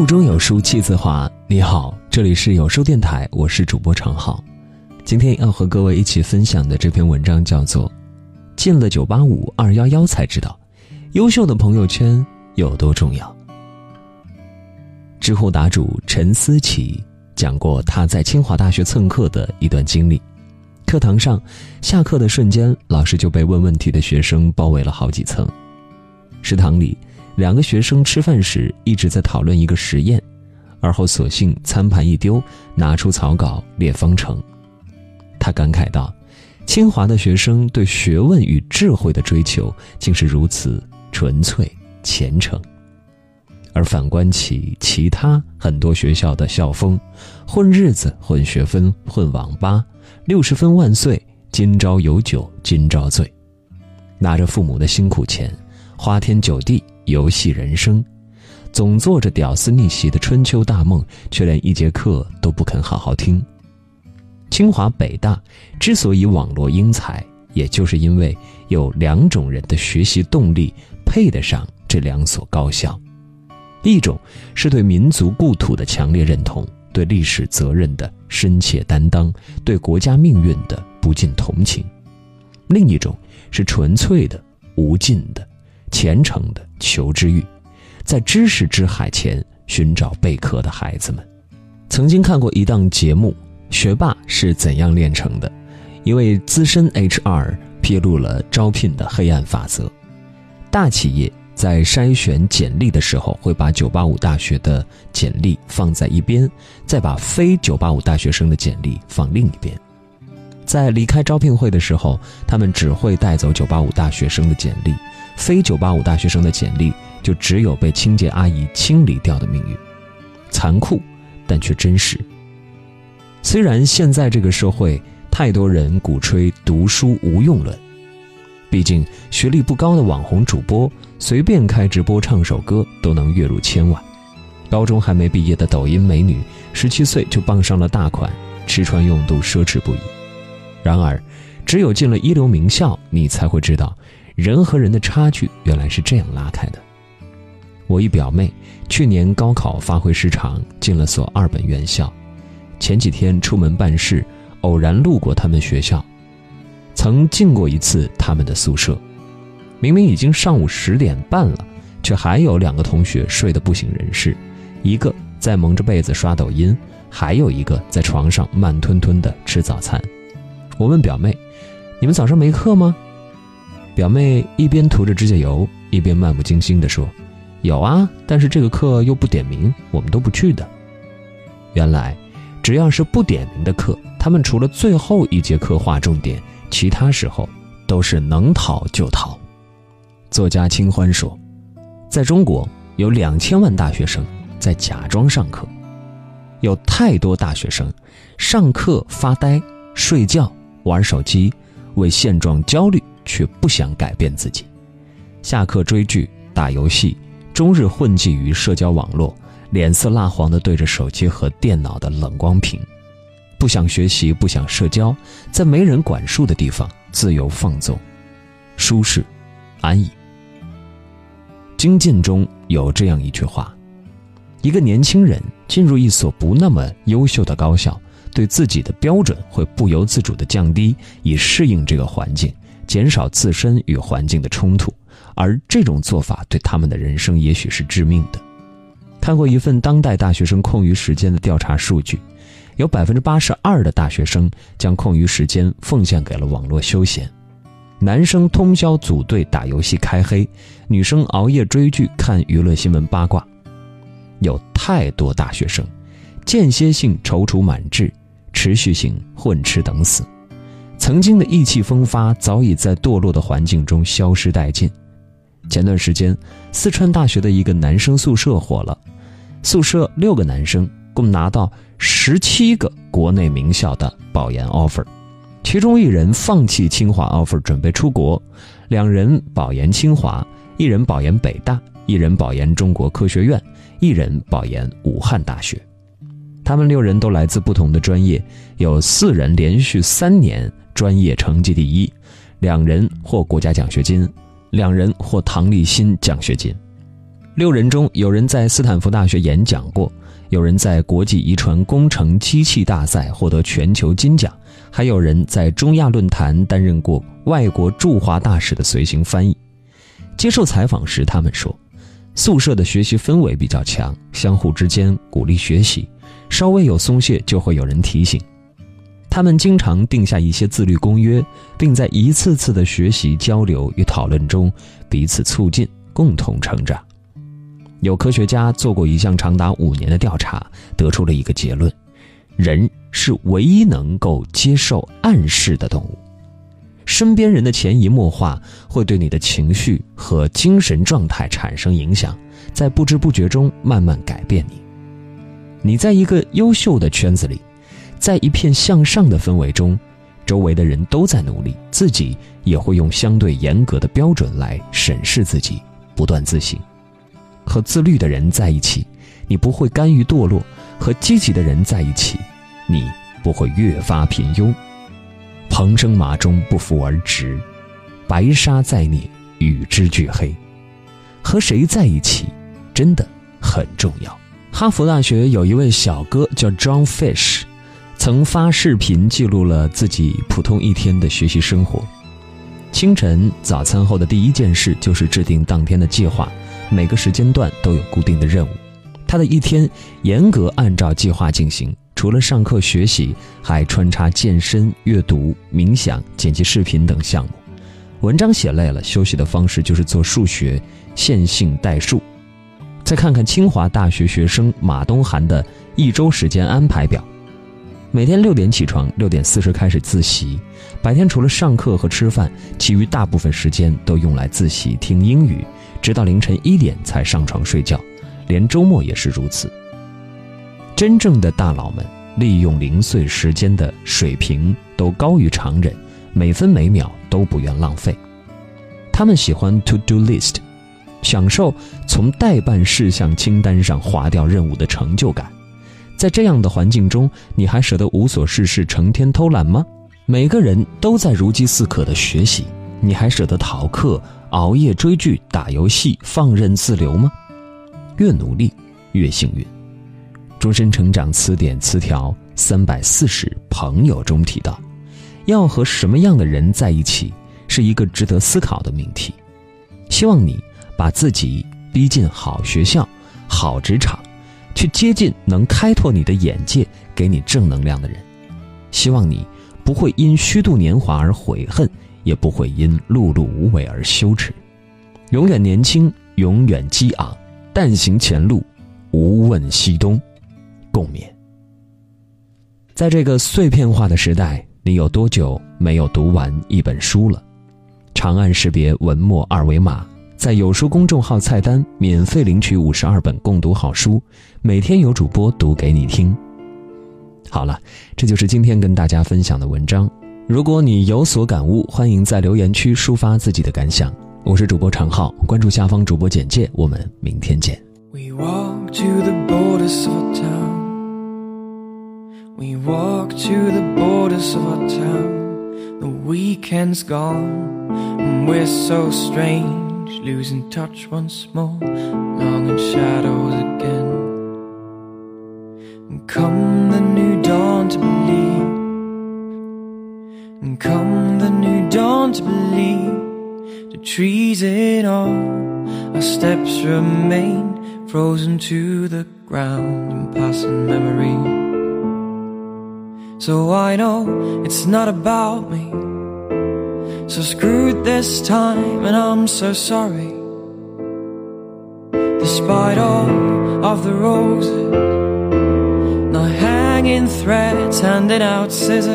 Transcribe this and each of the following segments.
腹中有书气自华。你好，这里是有书电台，我是主播常浩。今天要和各位一起分享的这篇文章叫做《进了九八五二幺幺才知道，优秀的朋友圈有多重要》。知乎答主陈思琪讲过他在清华大学蹭课的一段经历。课堂上，下课的瞬间，老师就被问问题的学生包围了好几层。食堂里。两个学生吃饭时一直在讨论一个实验，而后索性餐盘一丢，拿出草稿列方程。他感慨道：“清华的学生对学问与智慧的追求竟是如此纯粹虔诚。”而反观起其他很多学校的校风，混日子、混学分、混网吧，六十分万岁，今朝有酒今朝醉，拿着父母的辛苦钱，花天酒地。游戏人生，总做着屌丝逆袭的春秋大梦，却连一节课都不肯好好听。清华北大之所以网络英才，也就是因为有两种人的学习动力配得上这两所高校：一种是对民族故土的强烈认同，对历史责任的深切担当，对国家命运的不尽同情；另一种是纯粹的、无尽的。虔诚的求知欲，在知识之海前寻找贝壳的孩子们，曾经看过一档节目《学霸是怎样炼成的》，一位资深 HR 披露了招聘的黑暗法则：大企业在筛选简历的时候，会把985大学的简历放在一边，再把非985大学生的简历放另一边。在离开招聘会的时候，他们只会带走985大学生的简历。非985大学生的简历就只有被清洁阿姨清理掉的命运，残酷，但却真实。虽然现在这个社会太多人鼓吹读书无用论，毕竟学历不高的网红主播随便开直播唱首歌都能月入千万，高中还没毕业的抖音美女十七岁就傍上了大款，吃穿用度奢侈不已。然而，只有进了一流名校，你才会知道。人和人的差距原来是这样拉开的。我一表妹去年高考发挥失常，进了所二本院校。前几天出门办事，偶然路过他们学校，曾进过一次他们的宿舍。明明已经上午十点半了，却还有两个同学睡得不省人事，一个在蒙着被子刷抖音，还有一个在床上慢吞吞地吃早餐。我问表妹：“你们早上没课吗？”表妹一边涂着指甲油，一边漫不经心地说：“有啊，但是这个课又不点名，我们都不去的。”原来，只要是不点名的课，他们除了最后一节课划重点，其他时候都是能逃就逃。作家清欢说：“在中国，有两千万大学生在假装上课，有太多大学生上课发呆、睡觉、玩手机，为现状焦虑。”却不想改变自己，下课追剧、打游戏，终日混迹于社交网络，脸色蜡黄的对着手机和电脑的冷光屏，不想学习，不想社交，在没人管束的地方自由放纵，舒适、安逸。精进中有这样一句话：一个年轻人进入一所不那么优秀的高校，对自己的标准会不由自主地降低，以适应这个环境。减少自身与环境的冲突，而这种做法对他们的人生也许是致命的。看过一份当代大学生空余时间的调查数据，有百分之八十二的大学生将空余时间奉献给了网络休闲。男生通宵组队打游戏开黑，女生熬夜追剧看娱乐新闻八卦。有太多大学生，间歇性踌躇满志，持续性混吃等死。曾经的意气风发，早已在堕落的环境中消失殆尽。前段时间，四川大学的一个男生宿舍火了，宿舍六个男生共拿到十七个国内名校的保研 offer，其中一人放弃清华 offer 准备出国，两人保研清华，一人保研北大，一人保研中国科学院，一人保研武汉大学。他们六人都来自不同的专业，有四人连续三年。专业成绩第一，两人获国家奖学金，两人获唐立新奖学金。六人中有人在斯坦福大学演讲过，有人在国际遗传工程机器大赛获得全球金奖，还有人在中亚论坛担任过外国驻华大使的随行翻译。接受采访时，他们说，宿舍的学习氛围比较强，相互之间鼓励学习，稍微有松懈就会有人提醒。他们经常定下一些自律公约，并在一次次的学习、交流与讨论中彼此促进，共同成长。有科学家做过一项长达五年的调查，得出了一个结论：人是唯一能够接受暗示的动物。身边人的潜移默化会对你的情绪和精神状态产生影响，在不知不觉中慢慢改变你。你在一个优秀的圈子里。在一片向上的氛围中，周围的人都在努力，自己也会用相对严格的标准来审视自己，不断自省。和自律的人在一起，你不会甘于堕落；和积极的人在一起，你不会越发平庸。蓬生麻中，不扶而直；白沙在涅，与之俱黑。和谁在一起，真的很重要。哈佛大学有一位小哥叫 John Fish。曾发视频记录了自己普通一天的学习生活。清晨早餐后的第一件事就是制定当天的计划，每个时间段都有固定的任务。他的一天严格按照计划进行，除了上课学习，还穿插健身、阅读、冥想、剪辑视频等项目。文章写累了，休息的方式就是做数学、线性代数。再看看清华大学学生马东涵的一周时间安排表。每天六点起床，六点四十开始自习。白天除了上课和吃饭，其余大部分时间都用来自习听英语，直到凌晨一点才上床睡觉，连周末也是如此。真正的大佬们利用零碎时间的水平都高于常人，每分每秒都不愿浪费。他们喜欢 to do list，享受从待办事项清单上划掉任务的成就感。在这样的环境中，你还舍得无所事事、成天偷懒吗？每个人都在如饥似渴的学习，你还舍得逃课、熬夜追剧、打游戏、放任自流吗？越努力越幸运。《终身成长词典》词条三百四十朋友中提到，要和什么样的人在一起，是一个值得思考的命题。希望你把自己逼进好学校、好职场。去接近能开拓你的眼界、给你正能量的人。希望你不会因虚度年华而悔恨，也不会因碌碌无为而羞耻。永远年轻，永远激昂。但行前路，无问西东。共勉。在这个碎片化的时代，你有多久没有读完一本书了？长按识别文末二维码。在有书公众号菜单免费领取五十二本共读好书，每天有主播读给你听。好了，这就是今天跟大家分享的文章。如果你有所感悟，欢迎在留言区抒发自己的感想。我是主播常浩，关注下方主播简介，我们明天见。We walk to the borders of town. We walk to the borders of our town. The weekend's gone, and we're so strange. Losing touch once more, long in shadows again. And come the new dawn to believe, and come the new dawn to believe, the trees in all our steps remain frozen to the ground in passing memory. So I know it's not about me. So screwed this time, and I'm so sorry. Despite all of the roses, not hanging threads, handing out scissors.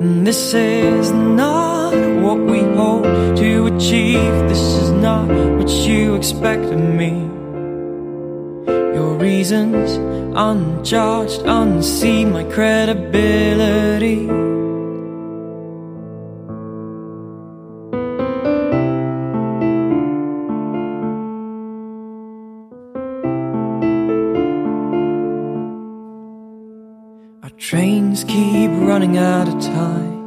And this is not what we hope to achieve. This is not what you expect of me. Your reasons, unjudged, unseen, my credibility. Trains keep running out of time.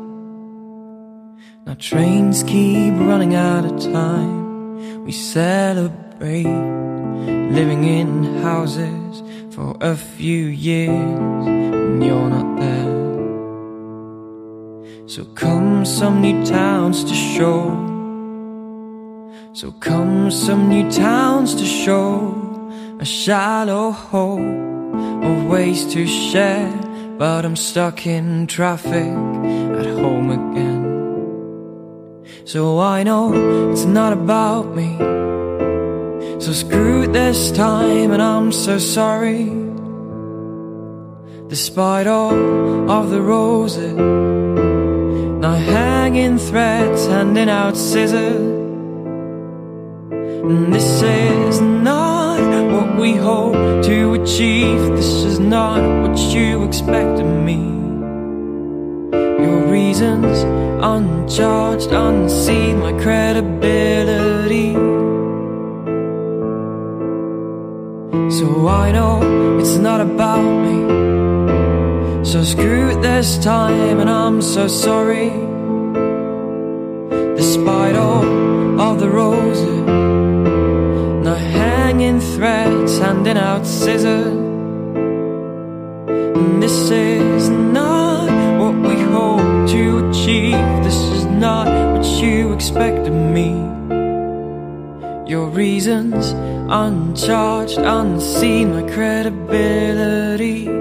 Now trains keep running out of time. we celebrate living in houses for a few years and you're not there. So come some new towns to show. So come some new towns to show a shallow hole of ways to share. But I'm stuck in traffic at home again. So I know it's not about me. So screw this time, and I'm so sorry. Despite all of the roses, now hanging threads, handing out scissors. And this is we hope to achieve. This is not what you expect of me. Your reasons uncharged, unseen, my credibility. So I know it's not about me. So screw it this time, and I'm so sorry. Despite all of the roses, hanging handing out scissors. And this is not what we hope to achieve. This is not what you expect of me. Your reasons uncharged, unseen, my credibility.